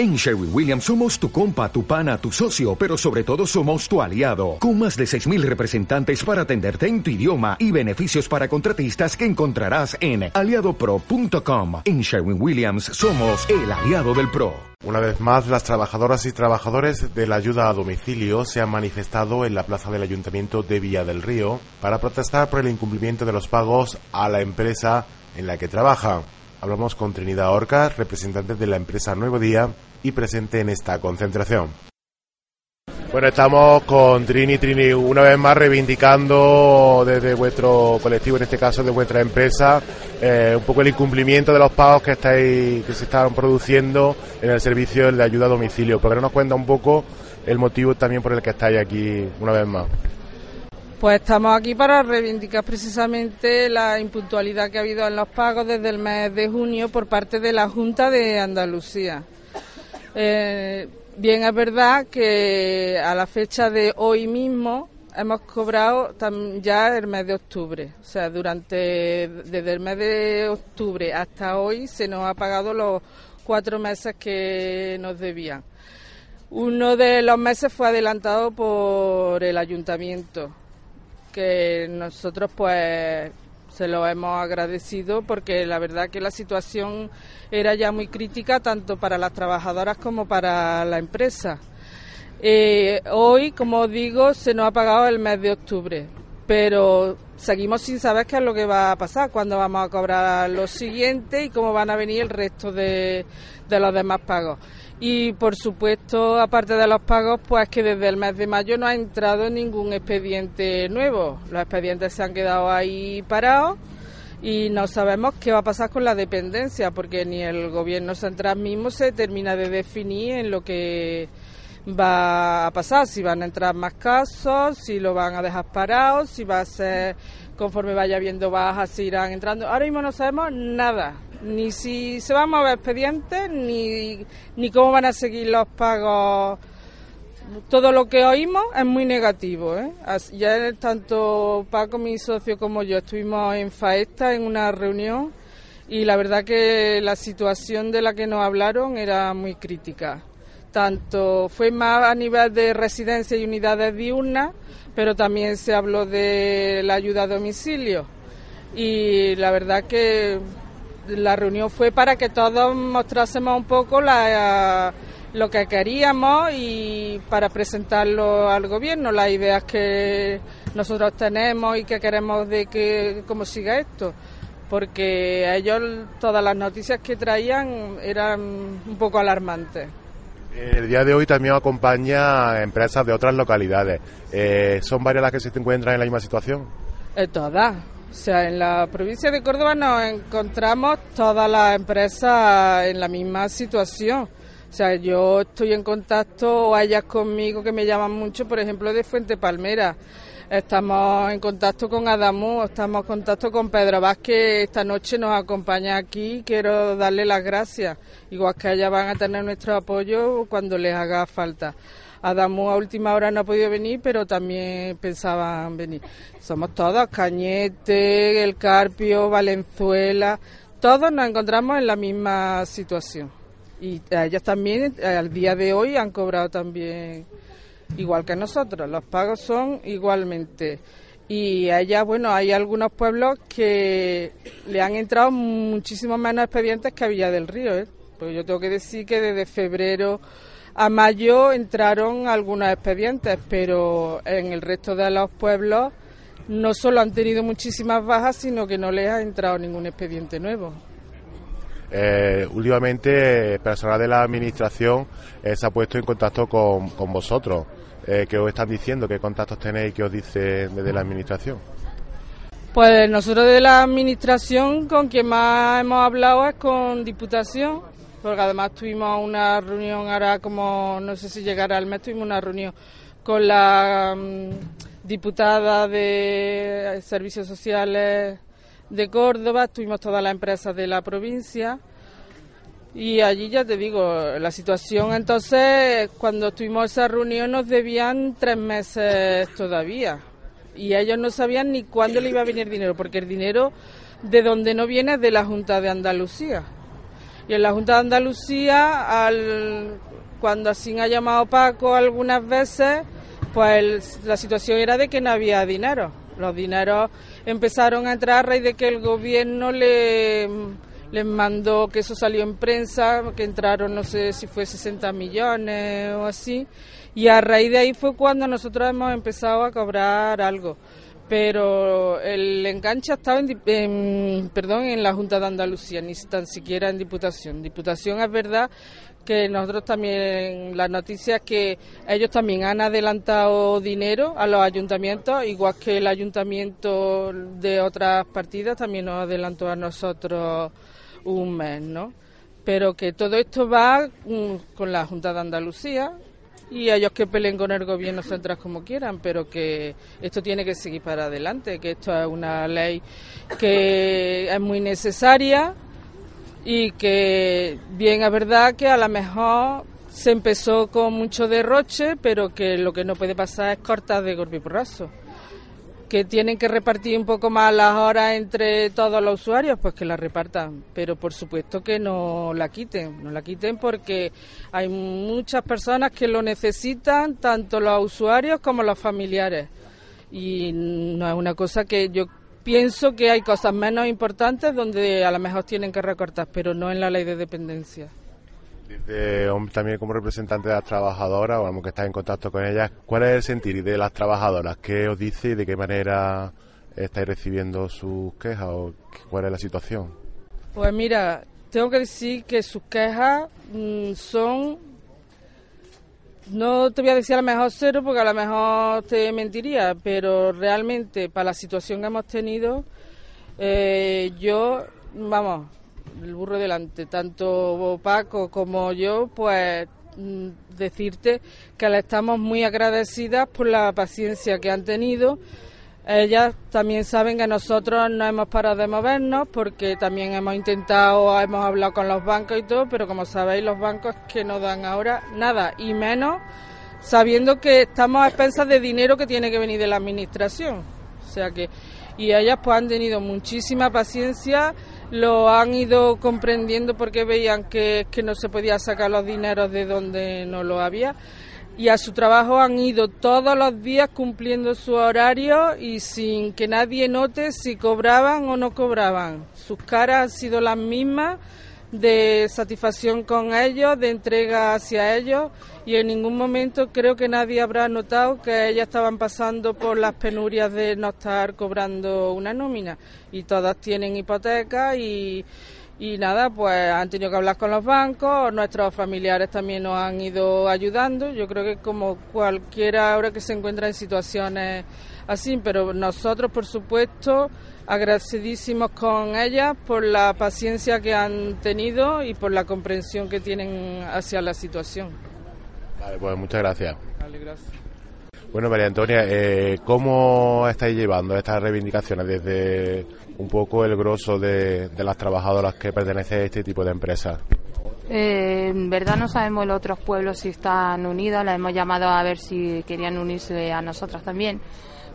En Sherwin Williams somos tu compa, tu pana, tu socio, pero sobre todo somos tu aliado, con más de 6.000 representantes para atenderte en tu idioma y beneficios para contratistas que encontrarás en aliadopro.com. En Sherwin Williams somos el aliado del PRO. Una vez más, las trabajadoras y trabajadores de la ayuda a domicilio se han manifestado en la plaza del Ayuntamiento de Villa del Río para protestar por el incumplimiento de los pagos a la empresa en la que trabajan. Hablamos con Trinidad Orcas, representante de la empresa Nuevo Día y presente en esta concentración. Bueno, estamos con Trini, Trini, una vez más reivindicando desde vuestro colectivo, en este caso de vuestra empresa, eh, un poco el incumplimiento de los pagos que estáis, que se están produciendo en el servicio de ayuda a domicilio. ¿Por qué nos cuenta un poco el motivo también por el que estáis aquí una vez más? Pues estamos aquí para reivindicar precisamente la impuntualidad que ha habido en los pagos desde el mes de junio por parte de la Junta de Andalucía. Eh, bien, es verdad que a la fecha de hoy mismo hemos cobrado ya el mes de octubre. O sea, durante desde el mes de octubre hasta hoy se nos ha pagado los cuatro meses que nos debían. Uno de los meses fue adelantado por el ayuntamiento, que nosotros pues se lo hemos agradecido porque la verdad que la situación era ya muy crítica tanto para las trabajadoras como para la empresa. Eh, hoy, como digo, se nos ha pagado el mes de octubre, pero seguimos sin saber qué es lo que va a pasar, cuándo vamos a cobrar lo siguiente y cómo van a venir el resto de, de los demás pagos. Y por supuesto, aparte de los pagos, pues que desde el mes de mayo no ha entrado ningún expediente nuevo. Los expedientes se han quedado ahí parados y no sabemos qué va a pasar con la dependencia, porque ni el gobierno central mismo se termina de definir en lo que va a pasar, si van a entrar más casos, si lo van a dejar parado, si va a ser conforme vaya viendo bajas, si irán entrando. Ahora mismo no sabemos nada, ni si se van a mover expedientes, ni, ni cómo van a seguir los pagos. Todo lo que oímos es muy negativo. ¿eh? Ya tanto Paco, mi socio, como yo estuvimos en Faesta en una reunión y la verdad que la situación de la que nos hablaron era muy crítica. Tanto fue más a nivel de residencia y unidades diurnas, pero también se habló de la ayuda a domicilio. Y la verdad que la reunión fue para que todos mostrásemos un poco lo que queríamos y para presentarlo al gobierno, las ideas que nosotros tenemos y que queremos de que cómo siga esto. Porque a ellos todas las noticias que traían eran un poco alarmantes. El día de hoy también acompaña empresas de otras localidades. Eh, ¿Son varias las que se encuentran en la misma situación? Eh, todas. O sea, en la provincia de Córdoba nos encontramos todas las empresas en la misma situación. O sea, yo estoy en contacto, o ellas conmigo que me llaman mucho, por ejemplo, de Fuente Palmera. Estamos en contacto con Adamu, estamos en contacto con Pedro Vázquez, esta noche nos acompaña aquí. Quiero darle las gracias, igual que ellas van a tener nuestro apoyo cuando les haga falta. Adamu a última hora no ha podido venir, pero también pensaban venir. Somos todos, Cañete, El Carpio, Valenzuela, todos nos encontramos en la misma situación. Y ellas también, al día de hoy, han cobrado también igual que nosotros. Los pagos son igualmente. Y allá, bueno, hay algunos pueblos que le han entrado muchísimos menos expedientes que a Villa del Río. ¿eh? Porque yo tengo que decir que desde febrero a mayo entraron algunos expedientes, pero en el resto de los pueblos no solo han tenido muchísimas bajas, sino que no les ha entrado ningún expediente nuevo. Eh, últimamente el personal de la administración eh, se ha puesto en contacto con, con vosotros. Eh, ¿Qué os están diciendo? ¿Qué contactos tenéis? ¿Qué os dice desde la administración? Pues nosotros de la administración con quien más hemos hablado es con Diputación porque además tuvimos una reunión ahora como no sé si llegará al mes, tuvimos una reunión con la mm, diputada de Servicios Sociales de Córdoba, tuvimos todas las empresas de la provincia y allí ya te digo, la situación entonces, cuando tuvimos esa reunión nos debían tres meses todavía y ellos no sabían ni cuándo le iba a venir dinero, porque el dinero de donde no viene es de la Junta de Andalucía Y en la Junta de Andalucía, al, cuando así ha llamado Paco algunas veces, pues la situación era de que no había dinero. Los dineros empezaron a entrar a raíz de que el gobierno le les mandó que eso salió en prensa, que entraron no sé si fue 60 millones o así, y a raíz de ahí fue cuando nosotros hemos empezado a cobrar algo. Pero el enganche ha estado en, perdón, en la Junta de Andalucía, ni tan siquiera en Diputación. Diputación es verdad que nosotros también, las noticias que ellos también han adelantado dinero a los ayuntamientos, igual que el ayuntamiento de otras partidas también nos adelantó a nosotros un mes, ¿no? Pero que todo esto va mm, con la Junta de Andalucía y ellos que peleen con el gobierno central como quieran, pero que esto tiene que seguir para adelante, que esto es una ley que es muy necesaria y que bien es verdad que a lo mejor se empezó con mucho derroche, pero que lo que no puede pasar es cortar de golpe y porrazo que tienen que repartir un poco más las horas entre todos los usuarios, pues que la repartan, pero por supuesto que no la quiten, no la quiten porque hay muchas personas que lo necesitan, tanto los usuarios como los familiares. Y no es una cosa que yo pienso que hay cosas menos importantes donde a lo mejor tienen que recortar, pero no en la ley de dependencia también como representante de las trabajadoras, o que está en contacto con ellas, ¿cuál es el sentir de las trabajadoras? ¿Qué os dice y de qué manera estáis recibiendo sus quejas o cuál es la situación? Pues mira, tengo que decir que sus quejas mm, son, no te voy a decir a lo mejor cero porque a lo mejor te mentiría, pero realmente para la situación que hemos tenido, eh, yo, vamos, el burro delante, tanto Paco como yo, pues mm, decirte que le estamos muy agradecidas por la paciencia que han tenido. Ellas también saben que nosotros no hemos parado de movernos porque también hemos intentado, hemos hablado con los bancos y todo, pero como sabéis los bancos que no dan ahora nada y menos sabiendo que estamos a expensas de dinero que tiene que venir de la administración. O sea que y ellas pues han tenido muchísima paciencia lo han ido comprendiendo porque veían que, que no se podía sacar los dineros de donde no lo había y a su trabajo han ido todos los días cumpliendo su horario y sin que nadie note si cobraban o no cobraban. Sus caras han sido las mismas de satisfacción con ellos, de entrega hacia ellos y en ningún momento creo que nadie habrá notado que ellas estaban pasando por las penurias de no estar cobrando una nómina. Y todas tienen hipoteca y, y nada, pues han tenido que hablar con los bancos, nuestros familiares también nos han ido ayudando, yo creo que como cualquiera ahora que se encuentra en situaciones así, pero nosotros por supuesto agradecidísimos con ellas por la paciencia que han tenido y por la comprensión que tienen hacia la situación. Vale, pues muchas gracias. Vale, gracias. Bueno, María Antonia, eh, ¿cómo estáis llevando estas reivindicaciones desde un poco el grosso de, las trabajadoras que pertenecen a este tipo de empresas? Eh, en verdad no sabemos los otros pueblos si están unidos, las hemos llamado a ver si querían unirse a nosotras también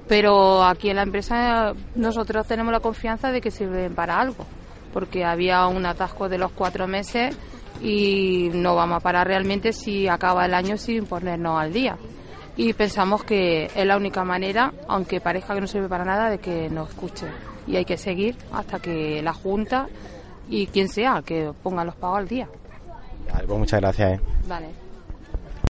pero aquí en la empresa nosotros tenemos la confianza de que sirven para algo, porque había un atasco de los cuatro meses y no vamos a parar realmente si acaba el año sin ponernos al día. Y pensamos que es la única manera, aunque parezca que no sirve para nada, de que nos escuchen. Y hay que seguir hasta que la Junta y quien sea que ponga los pagos al día. Vale, pues muchas gracias. ¿eh? Vale.